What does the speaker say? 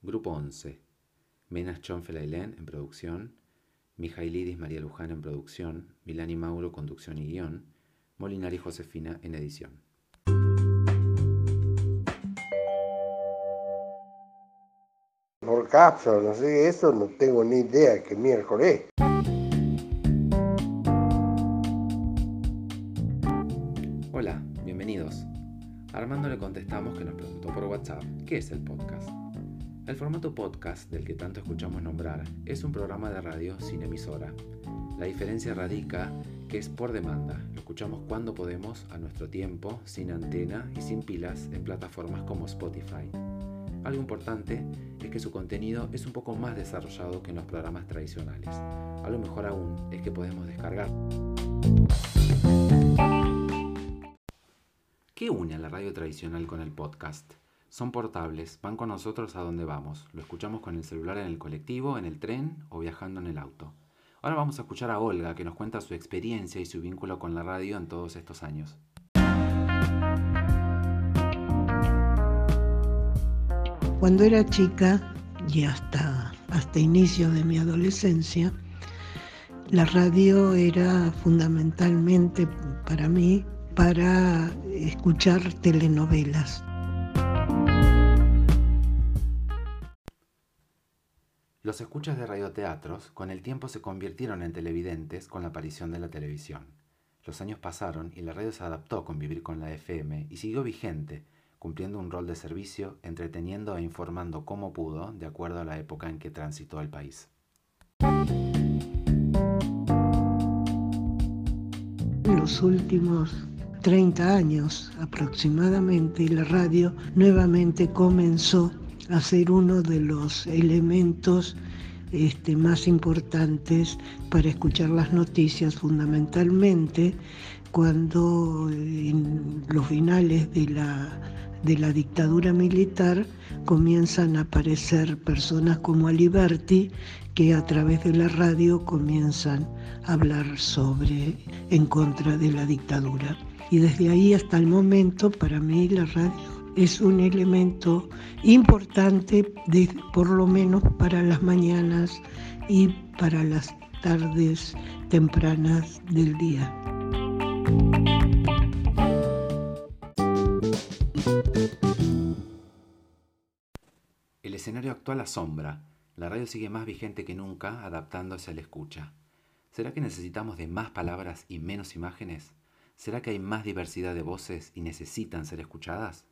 Grupo 11. Menas Chonfelailén en producción, Mijailidis María Luján en producción, Milani Mauro conducción y guion, Molinari Josefina en edición. Por cápsula, no sé, eso no tengo ni idea qué miércoles. Hola, bienvenidos. Armando le contestamos que nos preguntó por WhatsApp qué es el podcast. El formato podcast del que tanto escuchamos nombrar es un programa de radio sin emisora. La diferencia radica que es por demanda, lo escuchamos cuando podemos, a nuestro tiempo, sin antena y sin pilas en plataformas como Spotify. Algo importante es que su contenido es un poco más desarrollado que en los programas tradicionales. A lo mejor aún es que podemos descargar. ¿Qué une a la radio tradicional con el podcast? Son portables, van con nosotros a donde vamos. Lo escuchamos con el celular en el colectivo, en el tren o viajando en el auto. Ahora vamos a escuchar a Olga que nos cuenta su experiencia y su vínculo con la radio en todos estos años. Cuando era chica y hasta, hasta inicio de mi adolescencia, la radio era fundamentalmente para mí para escuchar telenovelas. Los escuchas de radioteatros con el tiempo se convirtieron en televidentes con la aparición de la televisión. Los años pasaron y la radio se adaptó a convivir con la FM y siguió vigente, cumpliendo un rol de servicio, entreteniendo e informando como pudo de acuerdo a la época en que transitó el país. Los últimos 30 años aproximadamente, la radio nuevamente comenzó a ser uno de los elementos este, más importantes para escuchar las noticias, fundamentalmente cuando en los finales de la, de la dictadura militar comienzan a aparecer personas como Aliberti que a través de la radio comienzan a hablar sobre en contra de la dictadura. Y desde ahí hasta el momento, para mí la radio es un elemento importante, por lo menos para las mañanas y para las tardes tempranas del día. El escenario actual asombra. La radio sigue más vigente que nunca, adaptándose a la escucha. ¿Será que necesitamos de más palabras y menos imágenes? ¿Será que hay más diversidad de voces y necesitan ser escuchadas?